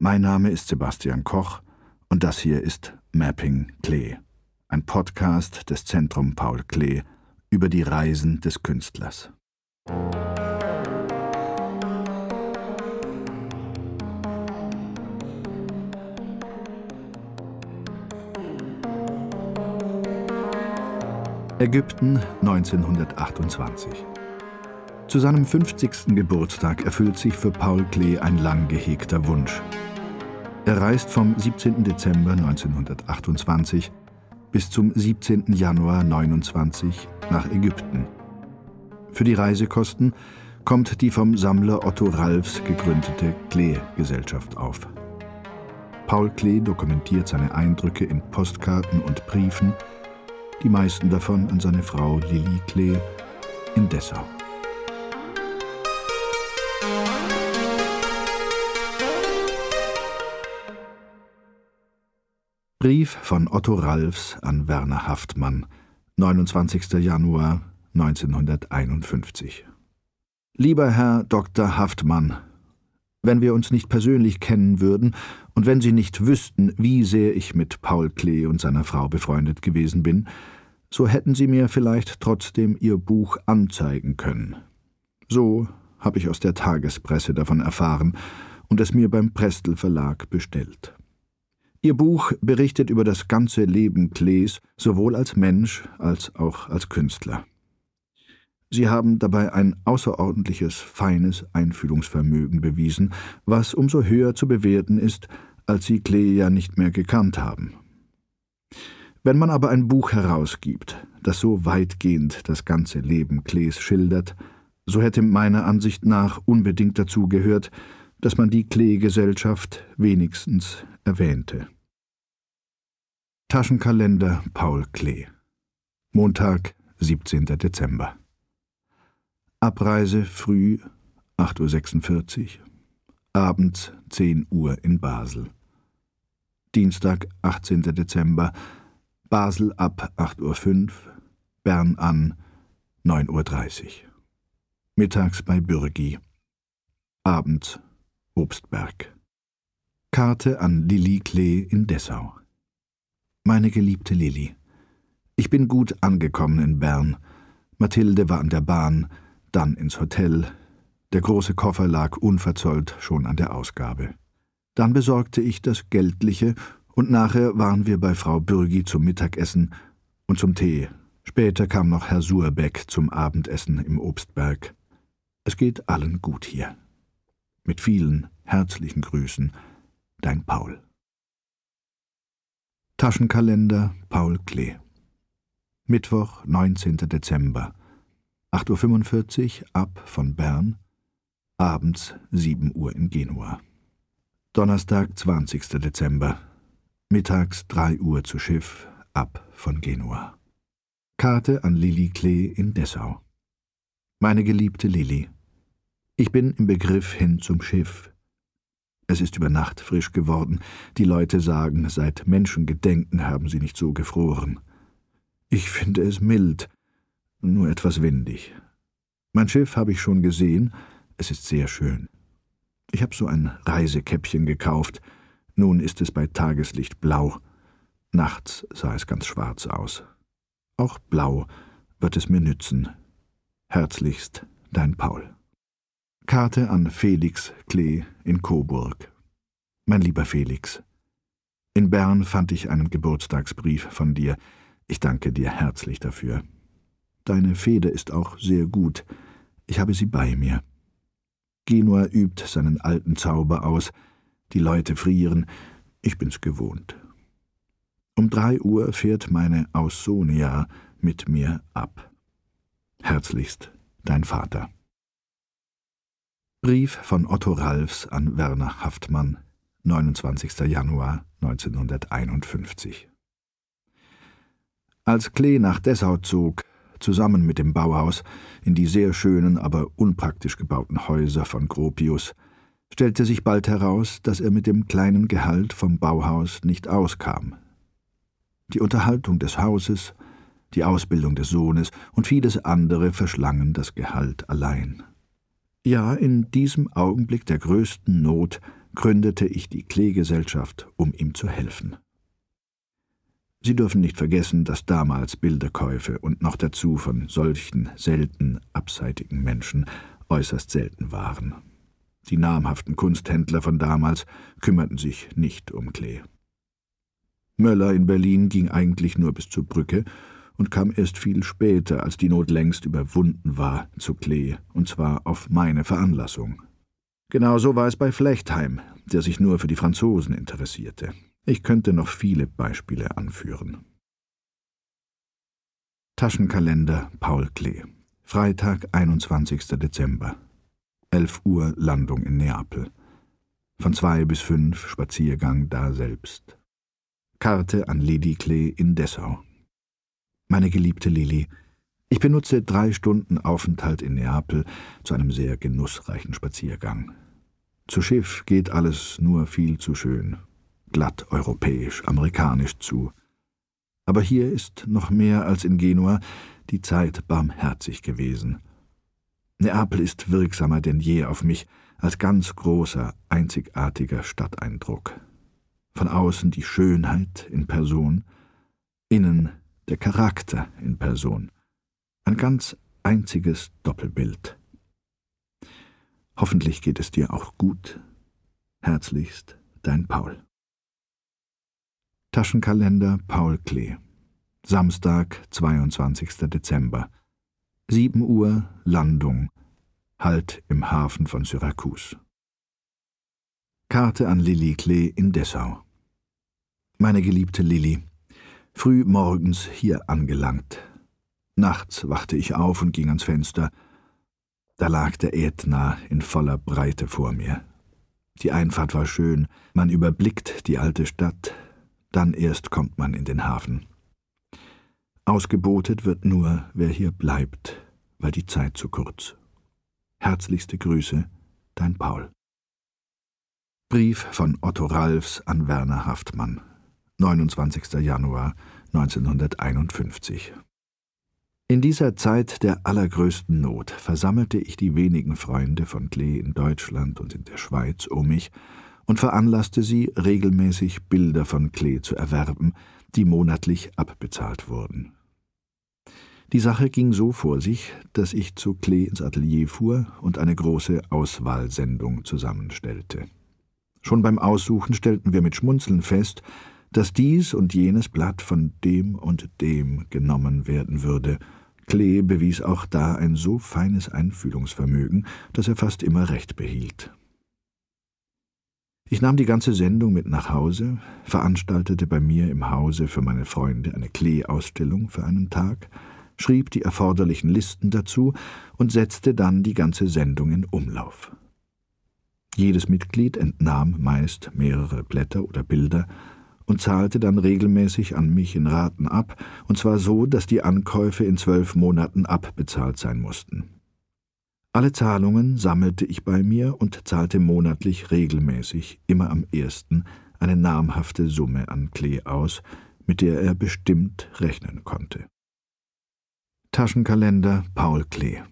Mein Name ist Sebastian Koch und das hier ist Mapping Klee, ein Podcast des Zentrum Paul Klee über die Reisen des Künstlers. Ägypten 1928. Zu seinem 50. Geburtstag erfüllt sich für Paul Klee ein lang gehegter Wunsch. Er reist vom 17. Dezember 1928 bis zum 17. Januar 1929 nach Ägypten. Für die Reisekosten kommt die vom Sammler Otto Ralfs gegründete Klee-Gesellschaft auf. Paul Klee dokumentiert seine Eindrücke in Postkarten und Briefen, die meisten davon an seine Frau Lilly Klee in Dessau. Brief von Otto Ralfs an Werner Haftmann, 29. Januar 1951. Lieber Herr Dr. Haftmann, wenn wir uns nicht persönlich kennen würden und wenn Sie nicht wüssten, wie sehr ich mit Paul Klee und seiner Frau befreundet gewesen bin, so hätten Sie mir vielleicht trotzdem Ihr Buch anzeigen können. So habe ich aus der Tagespresse davon erfahren und es mir beim Prestel Verlag bestellt. Ihr Buch berichtet über das ganze Leben Klees, sowohl als Mensch als auch als Künstler. Sie haben dabei ein außerordentliches, feines Einfühlungsvermögen bewiesen, was umso höher zu bewerten ist, als Sie Klee ja nicht mehr gekannt haben. Wenn man aber ein Buch herausgibt, das so weitgehend das ganze Leben Klees schildert, so hätte meiner Ansicht nach unbedingt dazu gehört, dass man die Klee-Gesellschaft wenigstens erwähnte. Taschenkalender Paul Klee Montag, 17. Dezember Abreise früh 8.46 Uhr, abends 10 Uhr in Basel. Dienstag, 18. Dezember, Basel ab 8.05 Uhr, Bern an 9.30 Uhr. Mittags bei Bürgi. Abends Obstberg. Karte an Lilly Klee in Dessau. Meine geliebte Lilly, ich bin gut angekommen in Bern. Mathilde war an der Bahn, dann ins Hotel. Der große Koffer lag unverzollt schon an der Ausgabe. Dann besorgte ich das Geldliche, und nachher waren wir bei Frau Bürgi zum Mittagessen und zum Tee. Später kam noch Herr Suhrbeck zum Abendessen im Obstberg. Es geht allen gut hier. Mit vielen herzlichen Grüßen, dein Paul. Taschenkalender Paul Klee Mittwoch, 19. Dezember 8.45 Uhr ab von Bern, abends 7 Uhr in Genua. Donnerstag, 20. Dezember, mittags 3 Uhr zu Schiff, ab von Genua. Karte an Lilly Klee in Dessau. Meine geliebte Lilly, ich bin im Begriff hin zum Schiff. Es ist über Nacht frisch geworden. Die Leute sagen, seit Menschengedenken haben sie nicht so gefroren. Ich finde es mild, nur etwas windig. Mein Schiff habe ich schon gesehen, es ist sehr schön. Ich habe so ein Reisekäppchen gekauft, nun ist es bei Tageslicht blau, nachts sah es ganz schwarz aus. Auch blau wird es mir nützen. Herzlichst, dein Paul. Karte an Felix Klee in Coburg. Mein lieber Felix, in Bern fand ich einen Geburtstagsbrief von dir. Ich danke dir herzlich dafür. Deine Feder ist auch sehr gut. Ich habe sie bei mir. Genua übt seinen alten Zauber aus. Die Leute frieren. Ich bin's gewohnt. Um drei Uhr fährt meine Aussonia mit mir ab. Herzlichst, dein Vater. Brief von Otto Ralfs an Werner Haftmann, 29. Januar 1951. Als Klee nach Dessau zog, zusammen mit dem Bauhaus, in die sehr schönen, aber unpraktisch gebauten Häuser von Gropius, stellte sich bald heraus, dass er mit dem kleinen Gehalt vom Bauhaus nicht auskam. Die Unterhaltung des Hauses, die Ausbildung des Sohnes und vieles andere verschlangen das Gehalt allein. Ja, in diesem Augenblick der größten Not gründete ich die Klee-Gesellschaft, um ihm zu helfen. Sie dürfen nicht vergessen, dass damals Bilderkäufe und noch dazu von solchen selten abseitigen Menschen äußerst selten waren. Die namhaften Kunsthändler von damals kümmerten sich nicht um Klee. Möller in Berlin ging eigentlich nur bis zur Brücke und kam erst viel später, als die Not längst überwunden war, zu Klee, und zwar auf meine Veranlassung. Genauso war es bei Flechtheim, der sich nur für die Franzosen interessierte. Ich könnte noch viele Beispiele anführen. Taschenkalender Paul Klee Freitag, 21. Dezember 11 Uhr Landung in Neapel. Von zwei bis fünf Spaziergang daselbst. Karte an Lili Klee in Dessau. Meine geliebte Lili, ich benutze drei Stunden Aufenthalt in Neapel zu einem sehr genussreichen Spaziergang. Zu Schiff geht alles nur viel zu schön, glatt europäisch, amerikanisch zu. Aber hier ist noch mehr als in Genua die Zeit barmherzig gewesen. Neapel ist wirksamer denn je auf mich als ganz großer, einzigartiger Stadteindruck. Von außen die Schönheit in Person, innen der Charakter in Person. Ein ganz einziges Doppelbild. Hoffentlich geht es dir auch gut. Herzlichst, dein Paul. Taschenkalender Paul Klee. Samstag, 22. Dezember. 7 Uhr Landung. Halt im Hafen von Syrakus. Karte an Lilly Klee in Dessau. Meine geliebte Lilly, früh morgens hier angelangt. Nachts wachte ich auf und ging ans Fenster. Da lag der Ätna in voller Breite vor mir. Die Einfahrt war schön, man überblickt die alte Stadt, dann erst kommt man in den Hafen. Ausgebotet wird nur, wer hier bleibt, weil die Zeit zu kurz. Herzlichste Grüße, dein Paul. Brief von Otto Ralfs an Werner Haftmann, 29. Januar 1951. In dieser Zeit der allergrößten Not versammelte ich die wenigen Freunde von Klee in Deutschland und in der Schweiz um mich und veranlasste sie, regelmäßig Bilder von Klee zu erwerben, die monatlich abbezahlt wurden. Die Sache ging so vor sich, dass ich zu Klee ins Atelier fuhr und eine große Auswahlsendung zusammenstellte. Schon beim Aussuchen stellten wir mit Schmunzeln fest, dass dies und jenes Blatt von dem und dem genommen werden würde. Klee bewies auch da ein so feines Einfühlungsvermögen, dass er fast immer recht behielt. Ich nahm die ganze Sendung mit nach Hause, veranstaltete bei mir im Hause für meine Freunde eine Klee-Ausstellung für einen Tag, schrieb die erforderlichen Listen dazu und setzte dann die ganze Sendung in Umlauf. Jedes Mitglied entnahm meist mehrere Blätter oder Bilder, und zahlte dann regelmäßig an mich in Raten ab, und zwar so, dass die Ankäufe in zwölf Monaten abbezahlt sein mussten. Alle Zahlungen sammelte ich bei mir und zahlte monatlich regelmäßig, immer am ersten, eine namhafte Summe an Klee aus, mit der er bestimmt rechnen konnte. Taschenkalender Paul Klee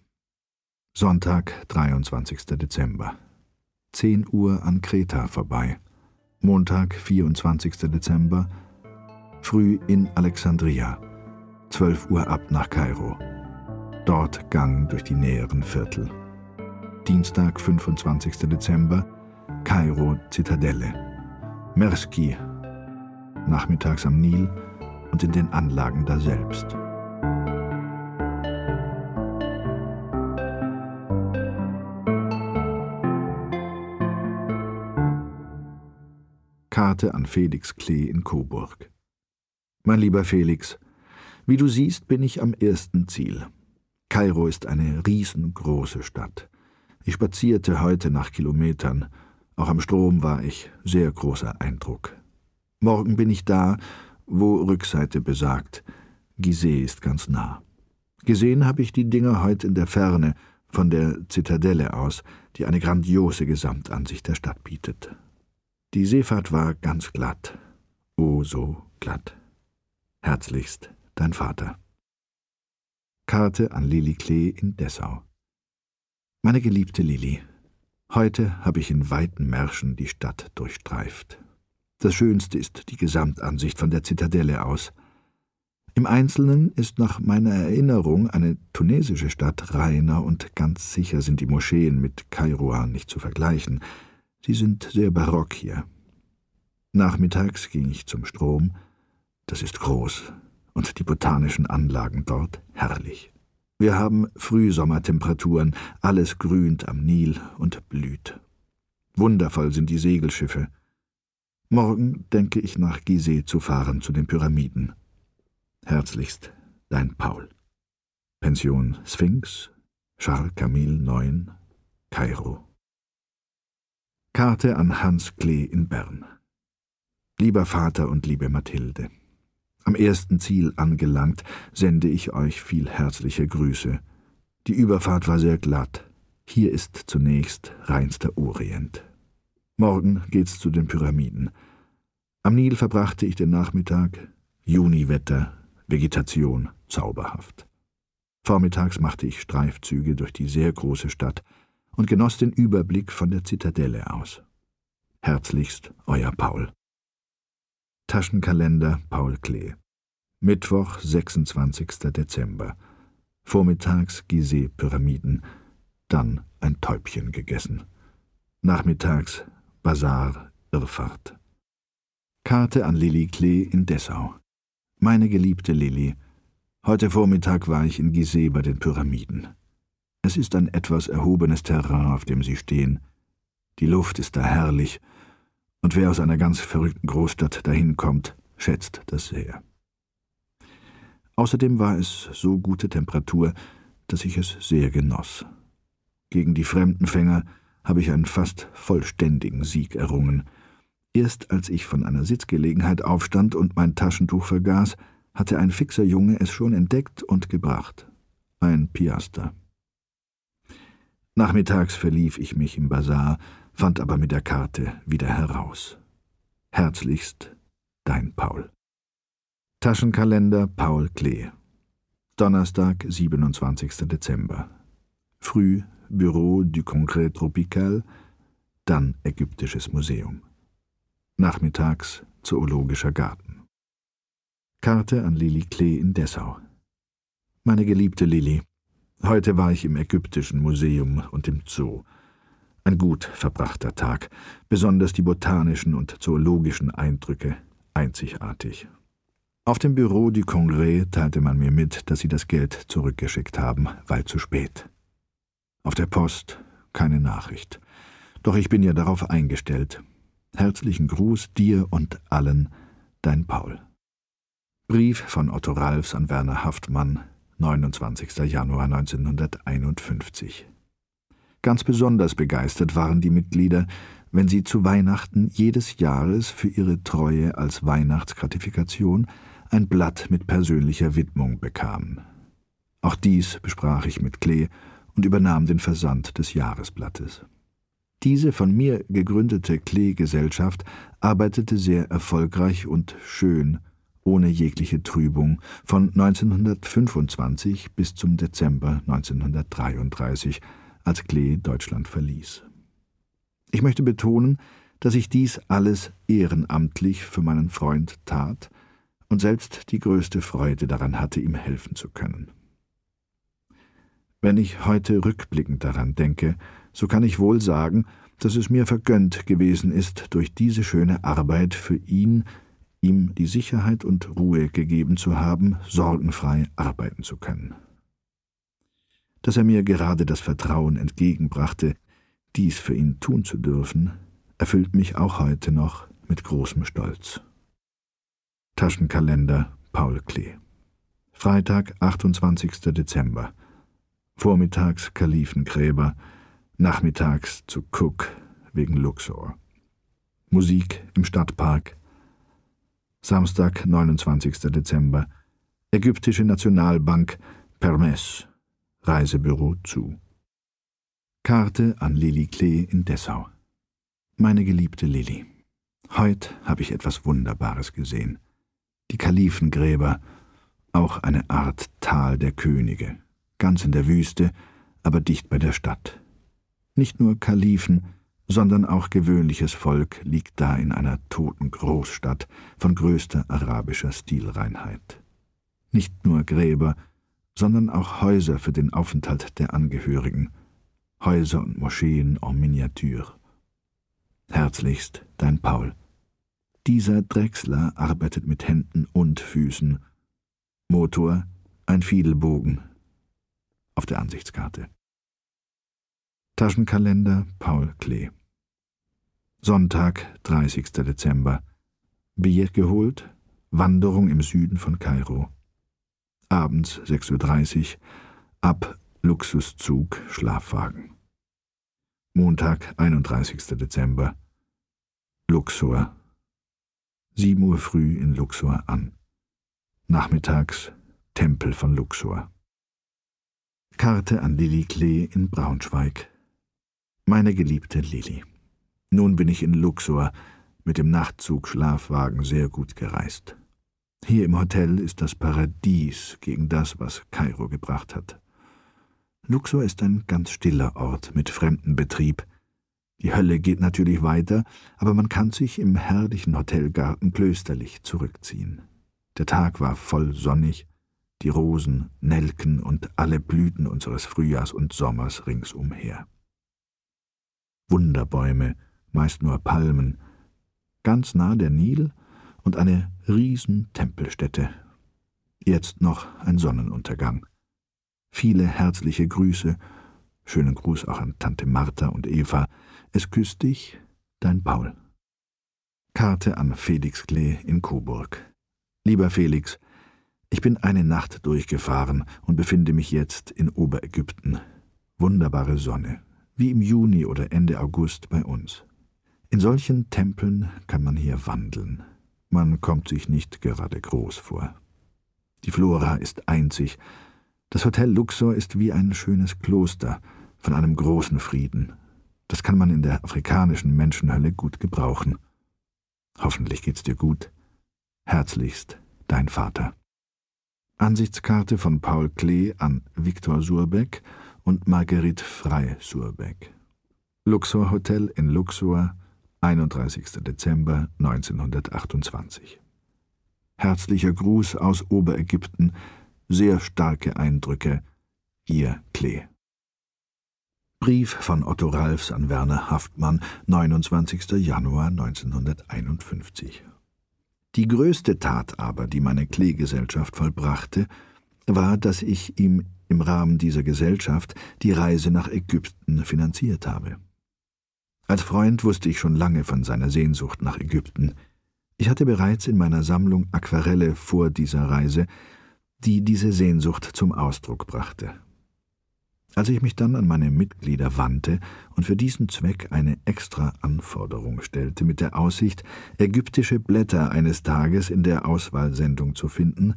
Sonntag, 23. Dezember 10 Uhr an Kreta vorbei. Montag, 24. Dezember, früh in Alexandria, 12 Uhr ab nach Kairo. Dort Gang durch die näheren Viertel. Dienstag, 25. Dezember, Kairo, Zitadelle. Merski, nachmittags am Nil und in den Anlagen daselbst. Karte an Felix Klee in Coburg. Mein lieber Felix, wie du siehst, bin ich am ersten Ziel. Kairo ist eine riesengroße Stadt. Ich spazierte heute nach Kilometern. Auch am Strom war ich. Sehr großer Eindruck. Morgen bin ich da, wo Rückseite besagt. Gizeh ist ganz nah. Gesehen habe ich die Dinger heute in der Ferne, von der Zitadelle aus, die eine grandiose Gesamtansicht der Stadt bietet. Die Seefahrt war ganz glatt, oh so glatt. Herzlichst, dein Vater. Karte an Lili Klee in Dessau. Meine geliebte Lili, Heute habe ich in weiten Märschen die Stadt durchstreift. Das Schönste ist die Gesamtansicht von der Zitadelle aus. Im Einzelnen ist nach meiner Erinnerung eine tunesische Stadt reiner und ganz sicher sind die Moscheen mit Kairouan nicht zu vergleichen. Sie sind sehr barock hier. Nachmittags ging ich zum Strom. Das ist groß und die botanischen Anlagen dort herrlich. Wir haben Frühsommertemperaturen, alles grünt am Nil und blüht. Wundervoll sind die Segelschiffe. Morgen denke ich nach Gizeh zu fahren zu den Pyramiden. Herzlichst, dein Paul. Pension Sphinx, Charles Camille 9, Kairo. Karte an Hans Klee in Bern. Lieber Vater und liebe Mathilde, am ersten Ziel angelangt, sende ich euch viel herzliche Grüße. Die Überfahrt war sehr glatt. Hier ist zunächst reinster Orient. Morgen geht's zu den Pyramiden. Am Nil verbrachte ich den Nachmittag. Juniwetter, Vegetation zauberhaft. Vormittags machte ich Streifzüge durch die sehr große Stadt und genoss den Überblick von der Zitadelle aus. Herzlichst, euer Paul. Taschenkalender Paul Klee. Mittwoch, 26. Dezember. Vormittags Gizeh-Pyramiden, dann ein Täubchen gegessen. Nachmittags Bazar, Irrfahrt. Karte an Lilly Klee in Dessau. Meine geliebte Lilly, heute Vormittag war ich in Gizeh bei den Pyramiden. Es ist ein etwas erhobenes Terrain, auf dem sie stehen. Die Luft ist da herrlich, und wer aus einer ganz verrückten Großstadt dahin kommt, schätzt das sehr. Außerdem war es so gute Temperatur, dass ich es sehr genoss. Gegen die Fremdenfänger habe ich einen fast vollständigen Sieg errungen. Erst als ich von einer Sitzgelegenheit aufstand und mein Taschentuch vergaß, hatte ein fixer Junge es schon entdeckt und gebracht. Ein Piaster. Nachmittags verlief ich mich im Bazar, fand aber mit der Karte wieder heraus. Herzlichst, dein Paul. Taschenkalender Paul Klee. Donnerstag, 27. Dezember. Früh Büro du Congrès Tropical, dann Ägyptisches Museum. Nachmittags Zoologischer Garten. Karte an Lilly Klee in Dessau. Meine geliebte Lilly, heute war ich im Ägyptischen Museum und im Zoo. Ein gut verbrachter Tag, besonders die botanischen und zoologischen Eindrücke, einzigartig. Auf dem Büro du Congrès teilte man mir mit, dass sie das Geld zurückgeschickt haben, weil zu spät. Auf der Post keine Nachricht. Doch ich bin ja darauf eingestellt. Herzlichen Gruß dir und allen, dein Paul. Brief von Otto Ralfs an Werner Haftmann, 29. Januar 1951. Ganz besonders begeistert waren die Mitglieder, wenn sie zu Weihnachten jedes Jahres für ihre Treue als Weihnachtsgratifikation ein Blatt mit persönlicher Widmung bekamen. Auch dies besprach ich mit Klee und übernahm den Versand des Jahresblattes. Diese von mir gegründete Klee-Gesellschaft arbeitete sehr erfolgreich und schön, ohne jegliche Trübung, von 1925 bis zum Dezember 1933, als Klee Deutschland verließ. Ich möchte betonen, dass ich dies alles ehrenamtlich für meinen Freund tat und selbst die größte Freude daran hatte, ihm helfen zu können. Wenn ich heute rückblickend daran denke, so kann ich wohl sagen, dass es mir vergönnt gewesen ist, durch diese schöne Arbeit für ihn, ihm die Sicherheit und Ruhe gegeben zu haben, sorgenfrei arbeiten zu können dass er mir gerade das Vertrauen entgegenbrachte, dies für ihn tun zu dürfen, erfüllt mich auch heute noch mit großem Stolz. Taschenkalender Paul Klee Freitag, 28. Dezember Vormittags Kalifengräber, nachmittags zu Cook wegen Luxor. Musik im Stadtpark. Samstag, 29. Dezember Ägyptische Nationalbank Permess Reisebüro zu. Karte an Lilly Klee in Dessau. Meine geliebte Lilly, heute habe ich etwas Wunderbares gesehen. Die Kalifengräber, auch eine Art Tal der Könige, ganz in der Wüste, aber dicht bei der Stadt. Nicht nur Kalifen, sondern auch gewöhnliches Volk liegt da in einer toten Großstadt von größter arabischer Stilreinheit. Nicht nur Gräber, sondern auch Häuser für den Aufenthalt der Angehörigen, Häuser und Moscheen en Miniature. Herzlichst dein Paul. Dieser Drechsler arbeitet mit Händen und Füßen. Motor ein Fiedelbogen auf der Ansichtskarte. Taschenkalender Paul Klee. Sonntag, 30. Dezember. Bier geholt, Wanderung im Süden von Kairo. Abends 6.30 Uhr, ab Luxuszug, Schlafwagen. Montag, 31. Dezember. Luxor. 7 Uhr früh in Luxor an. Nachmittags Tempel von Luxor. Karte an Lilly Klee in Braunschweig. Meine geliebte Lilly. Nun bin ich in Luxor mit dem Nachtzug Schlafwagen sehr gut gereist. Hier im Hotel ist das Paradies gegen das, was Kairo gebracht hat. Luxor ist ein ganz stiller Ort mit Fremdenbetrieb. Die Hölle geht natürlich weiter, aber man kann sich im herrlichen Hotelgarten klösterlich zurückziehen. Der Tag war voll sonnig, die Rosen, Nelken und alle Blüten unseres Frühjahrs und Sommers ringsumher. Wunderbäume, meist nur Palmen, ganz nah der Nil und eine Riesentempelstätte. Jetzt noch ein Sonnenuntergang. Viele herzliche Grüße, schönen Gruß auch an Tante Martha und Eva. Es küsst dich, dein Paul. Karte an Felix Klee in Coburg. Lieber Felix, ich bin eine Nacht durchgefahren und befinde mich jetzt in Oberägypten. Wunderbare Sonne, wie im Juni oder Ende August bei uns. In solchen Tempeln kann man hier wandeln. Man kommt sich nicht gerade groß vor. Die Flora ist einzig. Das Hotel Luxor ist wie ein schönes Kloster von einem großen Frieden. Das kann man in der afrikanischen Menschenhölle gut gebrauchen. Hoffentlich geht's dir gut. Herzlichst, dein Vater. Ansichtskarte von Paul Klee an Viktor Surbeck und Marguerite Frey Surbeck. Luxor Hotel in Luxor, 31. Dezember 1928. Herzlicher Gruß aus Oberägypten, sehr starke Eindrücke, Ihr Klee. Brief von Otto Ralfs an Werner Haftmann, 29. Januar 1951. Die größte Tat aber, die meine Kleegesellschaft vollbrachte, war, dass ich ihm im Rahmen dieser Gesellschaft die Reise nach Ägypten finanziert habe. Als Freund wusste ich schon lange von seiner Sehnsucht nach Ägypten. Ich hatte bereits in meiner Sammlung Aquarelle vor dieser Reise, die diese Sehnsucht zum Ausdruck brachte. Als ich mich dann an meine Mitglieder wandte und für diesen Zweck eine extra Anforderung stellte, mit der Aussicht, ägyptische Blätter eines Tages in der Auswahlsendung zu finden,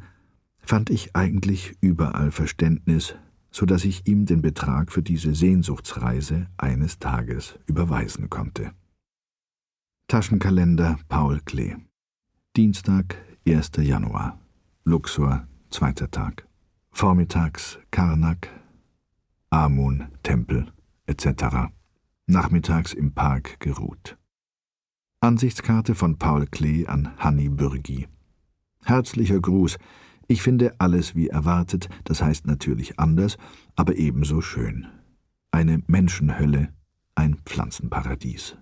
fand ich eigentlich überall Verständnis, so dass ich ihm den Betrag für diese Sehnsuchtsreise eines Tages überweisen konnte. Taschenkalender Paul Klee Dienstag, 1. Januar Luxor, zweiter Tag Vormittags Karnak, Amun, Tempel etc. Nachmittags im Park geruht. Ansichtskarte von Paul Klee an Hanni Bürgi. Herzlicher Gruß. Ich finde alles wie erwartet, das heißt natürlich anders, aber ebenso schön. Eine Menschenhölle, ein Pflanzenparadies.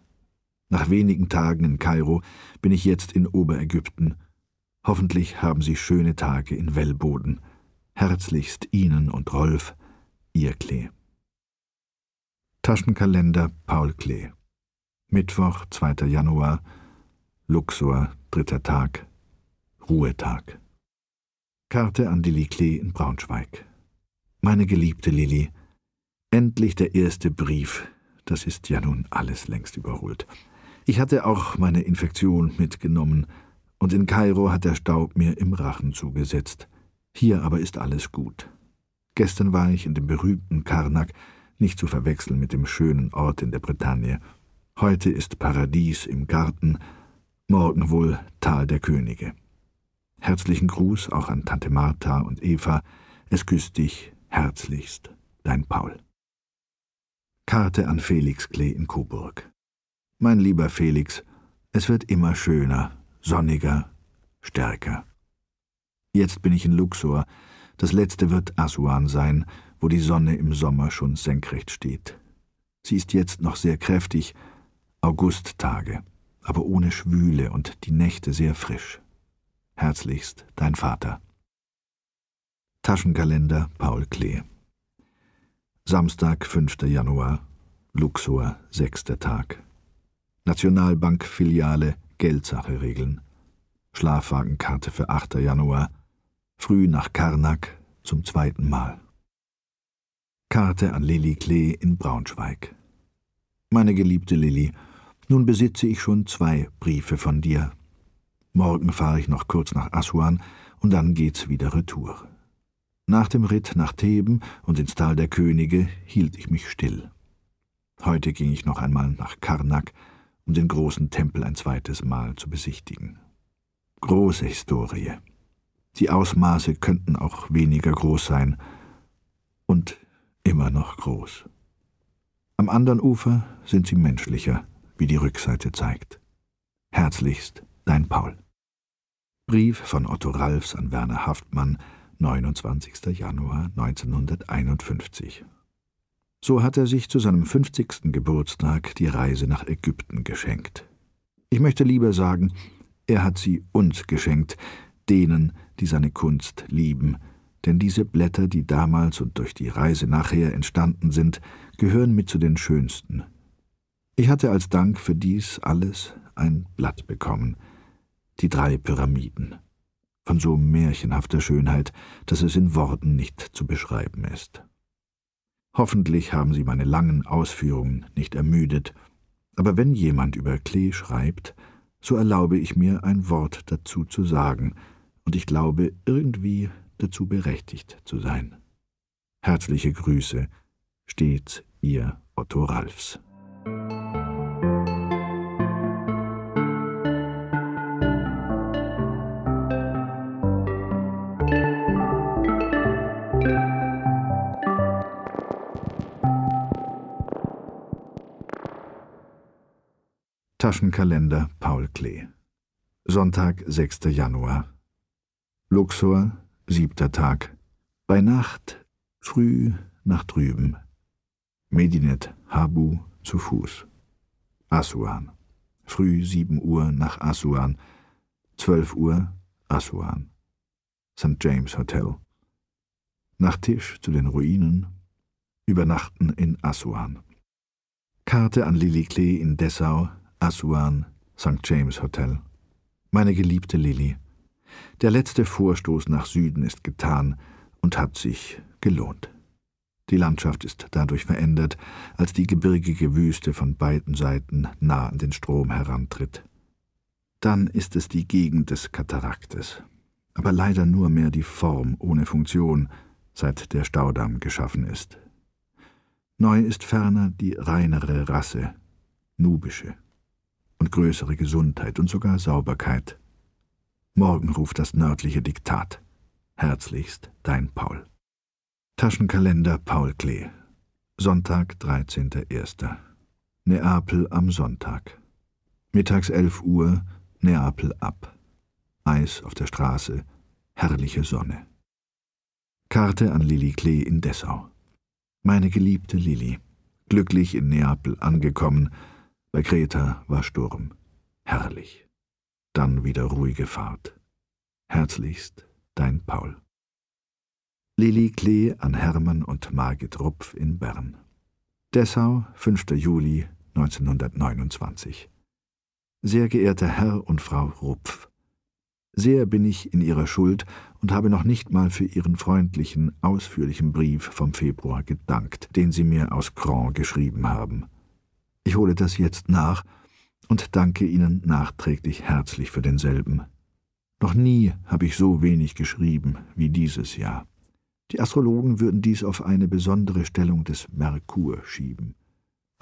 Nach wenigen Tagen in Kairo bin ich jetzt in Oberägypten. Hoffentlich haben Sie schöne Tage in Wellboden. Herzlichst Ihnen und Rolf, Ihr Klee. Taschenkalender Paul Klee. Mittwoch, 2. Januar, Luxor, dritter Tag, Ruhetag. Karte an Lilly Klee in Braunschweig. Meine geliebte Lilly, endlich der erste Brief. Das ist ja nun alles längst überholt. Ich hatte auch meine Infektion mitgenommen, und in Kairo hat der Staub mir im Rachen zugesetzt. Hier aber ist alles gut. Gestern war ich in dem berühmten Karnak, nicht zu verwechseln mit dem schönen Ort in der Bretagne. Heute ist Paradies im Garten, morgen wohl Tal der Könige. Herzlichen Gruß auch an Tante Martha und Eva. Es küsst dich herzlichst, dein Paul. Karte an Felix Klee in Coburg. Mein lieber Felix, es wird immer schöner, sonniger, stärker. Jetzt bin ich in Luxor, das letzte wird Aswan sein, wo die Sonne im Sommer schon senkrecht steht. Sie ist jetzt noch sehr kräftig, Augusttage, aber ohne Schwüle und die Nächte sehr frisch. Herzlichst, dein Vater. Taschenkalender Paul Klee Samstag, 5. Januar, Luxor, sechster Tag. Nationalbank-Filiale, Geldsache regeln. Schlafwagenkarte für 8. Januar, früh nach Karnak zum zweiten Mal. Karte an Lilly Klee in Braunschweig. Meine geliebte Lilly, nun besitze ich schon zwei Briefe von dir. Morgen fahre ich noch kurz nach Aswan und dann geht's wieder retour. Nach dem Ritt nach Theben und ins Tal der Könige hielt ich mich still. Heute ging ich noch einmal nach Karnak, um den großen Tempel ein zweites Mal zu besichtigen. Große Historie. Die Ausmaße könnten auch weniger groß sein und immer noch groß. Am anderen Ufer sind sie menschlicher, wie die Rückseite zeigt. Herzlichst, dein Paul. Brief von Otto Ralfs an Werner Haftmann, 29. Januar 1951. So hat er sich zu seinem 50. Geburtstag die Reise nach Ägypten geschenkt. Ich möchte lieber sagen, er hat sie uns geschenkt, denen, die seine Kunst lieben, denn diese Blätter, die damals und durch die Reise nachher entstanden sind, gehören mit zu den schönsten. Ich hatte als Dank für dies alles ein Blatt bekommen, die drei Pyramiden von so märchenhafter Schönheit, dass es in Worten nicht zu beschreiben ist. Hoffentlich haben Sie meine langen Ausführungen nicht ermüdet, aber wenn jemand über Klee schreibt, so erlaube ich mir ein Wort dazu zu sagen, und ich glaube irgendwie dazu berechtigt zu sein. Herzliche Grüße, stets Ihr Otto Ralfs. Taschenkalender Paul Klee. Sonntag, 6. Januar. Luxor, siebter Tag. Bei Nacht, früh nach drüben. Medinet Habu zu Fuß. Asuan. Früh 7 Uhr nach Asuan. 12 Uhr Asuan. St. James Hotel. Nach Tisch zu den Ruinen. Übernachten in Asuan. Karte an Lilly Klee in Dessau, Aswan, St. James Hotel. Meine geliebte Lilly, der letzte Vorstoß nach Süden ist getan und hat sich gelohnt. Die Landschaft ist dadurch verändert, als die gebirgige Wüste von beiden Seiten nah an den Strom herantritt. Dann ist es die Gegend des Kataraktes, aber leider nur mehr die Form ohne Funktion, seit der Staudamm geschaffen ist. Neu ist ferner die reinere Rasse, nubische und größere Gesundheit und sogar Sauberkeit. Morgen ruft das nördliche Diktat. Herzlichst, dein Paul. Taschenkalender Paul Klee. Sonntag, 13.01. Neapel am Sonntag. Mittags 11 Uhr, Neapel ab. Eis auf der Straße, herrliche Sonne. Karte an Lilly Klee in Dessau. Meine geliebte Lilly, glücklich in Neapel angekommen, bei Kreta war Sturm. Herrlich. Dann wieder ruhige Fahrt. Herzlichst, dein Paul. Lili Klee an Hermann und Margit Rupf in Bern. Dessau, 5. Juli 1929. Sehr geehrter Herr und Frau Rupf, sehr bin ich in Ihrer Schuld und habe noch nicht mal für Ihren freundlichen, ausführlichen Brief vom Februar gedankt, den Sie mir aus Cran geschrieben haben. Ich hole das jetzt nach und danke Ihnen nachträglich herzlich für denselben. Noch nie habe ich so wenig geschrieben wie dieses Jahr. Die Astrologen würden dies auf eine besondere Stellung des Merkur schieben.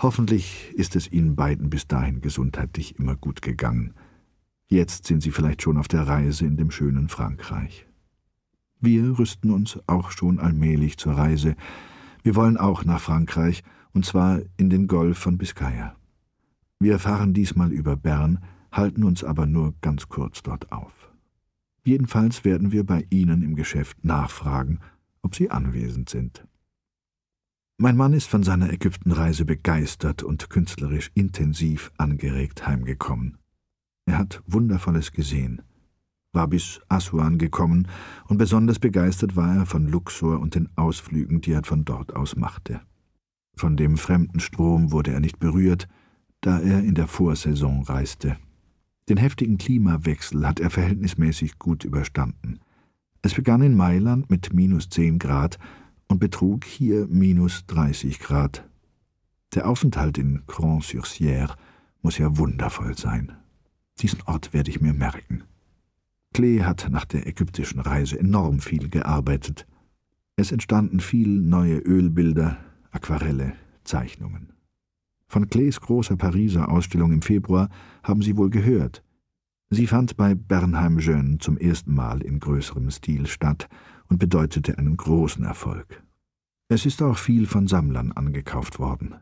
Hoffentlich ist es Ihnen beiden bis dahin gesundheitlich immer gut gegangen. Jetzt sind Sie vielleicht schon auf der Reise in dem schönen Frankreich. Wir rüsten uns auch schon allmählich zur Reise. Wir wollen auch nach Frankreich und zwar in den Golf von Biscaya. Wir fahren diesmal über Bern, halten uns aber nur ganz kurz dort auf. Jedenfalls werden wir bei Ihnen im Geschäft nachfragen, ob Sie anwesend sind. Mein Mann ist von seiner Ägyptenreise begeistert und künstlerisch intensiv angeregt heimgekommen. Er hat Wundervolles gesehen, war bis Aswan gekommen und besonders begeistert war er von Luxor und den Ausflügen, die er von dort aus machte. Von dem fremden Strom wurde er nicht berührt, da er in der Vorsaison reiste. Den heftigen Klimawechsel hat er verhältnismäßig gut überstanden. Es begann in Mailand mit minus zehn Grad und betrug hier minus dreißig Grad. Der Aufenthalt in Grand-sur-Sierre muss ja wundervoll sein. Diesen Ort werde ich mir merken. Klee hat nach der ägyptischen Reise enorm viel gearbeitet. Es entstanden viel neue Ölbilder, Aquarelle, Zeichnungen. Von Klees großer Pariser Ausstellung im Februar haben Sie wohl gehört. Sie fand bei Bernheim Jeune zum ersten Mal in größerem Stil statt und bedeutete einen großen Erfolg. Es ist auch viel von Sammlern angekauft worden.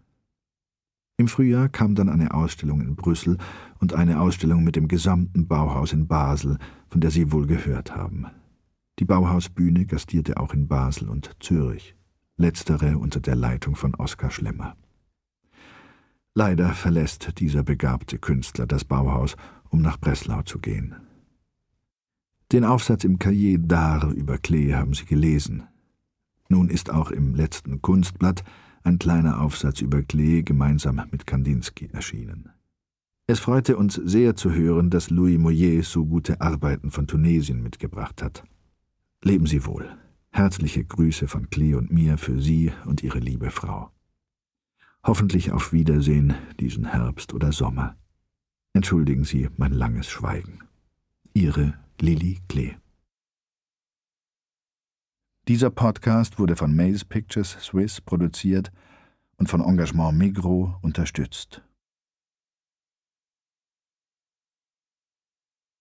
Im Frühjahr kam dann eine Ausstellung in Brüssel und eine Ausstellung mit dem gesamten Bauhaus in Basel, von der Sie wohl gehört haben. Die Bauhausbühne gastierte auch in Basel und Zürich, letztere unter der Leitung von Oskar Schlemmer. Leider verlässt dieser begabte Künstler das Bauhaus, um nach Breslau zu gehen. Den Aufsatz im Cahier d'Art über Klee haben Sie gelesen. Nun ist auch im letzten Kunstblatt ein kleiner Aufsatz über Klee gemeinsam mit Kandinsky erschienen. Es freute uns sehr zu hören, dass Louis Moyer so gute Arbeiten von Tunesien mitgebracht hat. Leben Sie wohl. Herzliche Grüße von Klee und mir für Sie und Ihre liebe Frau. Hoffentlich auf Wiedersehen diesen Herbst oder Sommer. Entschuldigen Sie mein langes Schweigen. Ihre Lilly Klee. Dieser Podcast wurde von Maze Pictures Swiss produziert und von Engagement Migro unterstützt.